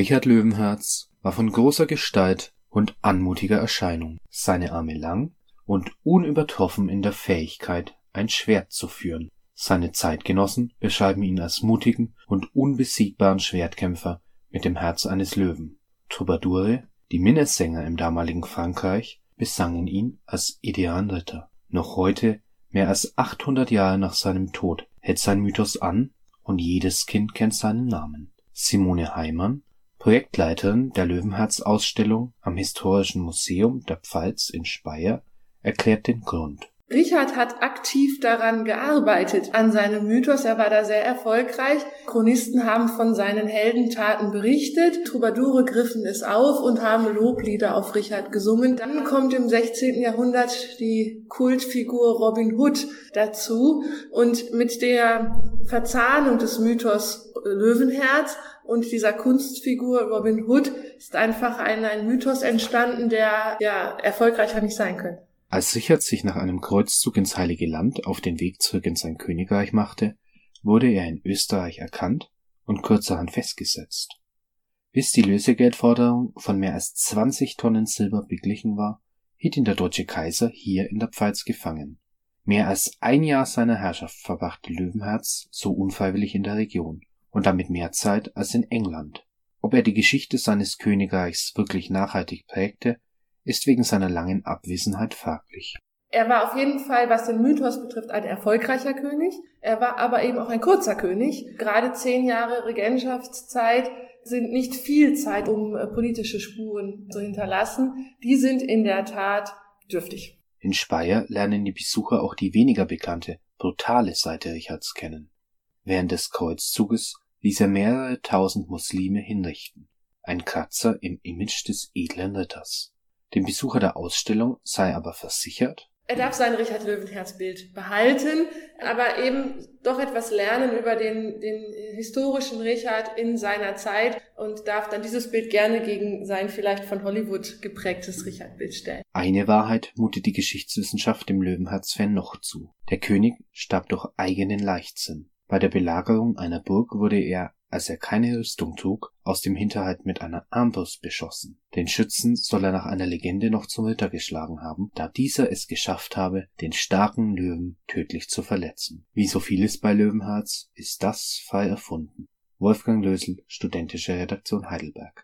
Richard Löwenherz war von großer Gestalt und anmutiger Erscheinung, seine Arme lang und unübertroffen in der Fähigkeit, ein Schwert zu führen. Seine Zeitgenossen beschreiben ihn als mutigen und unbesiegbaren Schwertkämpfer mit dem Herz eines Löwen. Troubadoure, die Minnesänger im damaligen Frankreich, besangen ihn als idealen Ritter. Noch heute, mehr als 800 Jahre nach seinem Tod, hält sein Mythos an und jedes Kind kennt seinen Namen. Simone Heimann, Projektleiterin der Löwenherz-Ausstellung am Historischen Museum der Pfalz in Speyer, erklärt den Grund Richard hat aktiv daran gearbeitet, an seinem Mythos. Er war da sehr erfolgreich. Chronisten haben von seinen Heldentaten berichtet. Troubadoure griffen es auf und haben Loblieder auf Richard gesungen. Dann kommt im 16. Jahrhundert die Kultfigur Robin Hood dazu. Und mit der Verzahnung des Mythos Löwenherz und dieser Kunstfigur Robin Hood ist einfach ein, ein Mythos entstanden, der ja erfolgreicher nicht sein könnte. Als Richard sich nach einem Kreuzzug ins Heilige Land auf den Weg zurück in sein Königreich machte, wurde er in Österreich erkannt und kurzerhand festgesetzt. Bis die Lösegeldforderung von mehr als 20 Tonnen Silber beglichen war, hielt ihn der deutsche Kaiser hier in der Pfalz gefangen. Mehr als ein Jahr seiner Herrschaft verbrachte Löwenherz so unfreiwillig in der Region und damit mehr Zeit als in England. Ob er die Geschichte seines Königreichs wirklich nachhaltig prägte, ist wegen seiner langen Abwesenheit fraglich. Er war auf jeden Fall, was den Mythos betrifft, ein erfolgreicher König. Er war aber eben auch ein kurzer König. Gerade zehn Jahre Regentschaftszeit sind nicht viel Zeit, um äh, politische Spuren zu hinterlassen. Die sind in der Tat dürftig. In Speyer lernen die Besucher auch die weniger bekannte, brutale Seite Richards kennen. Während des Kreuzzuges ließ er mehrere tausend Muslime hinrichten. Ein Kratzer im Image des edlen Ritters. Dem Besucher der Ausstellung sei aber versichert, er darf sein Richard Löwenherz-Bild behalten, aber eben doch etwas lernen über den, den historischen Richard in seiner Zeit und darf dann dieses Bild gerne gegen sein vielleicht von Hollywood geprägtes Richard-Bild stellen. Eine Wahrheit mutet die Geschichtswissenschaft dem Löwenherz-Fan noch zu. Der König starb durch eigenen Leichtsinn. Bei der Belagerung einer Burg wurde er als er keine Rüstung trug, aus dem Hinterhalt mit einer Armbrust beschossen. Den Schützen soll er nach einer Legende noch zum Ritter geschlagen haben, da dieser es geschafft habe, den starken Löwen tödlich zu verletzen. Wie so vieles bei Löwenherz ist das frei erfunden. Wolfgang Lösel, Studentische Redaktion Heidelberg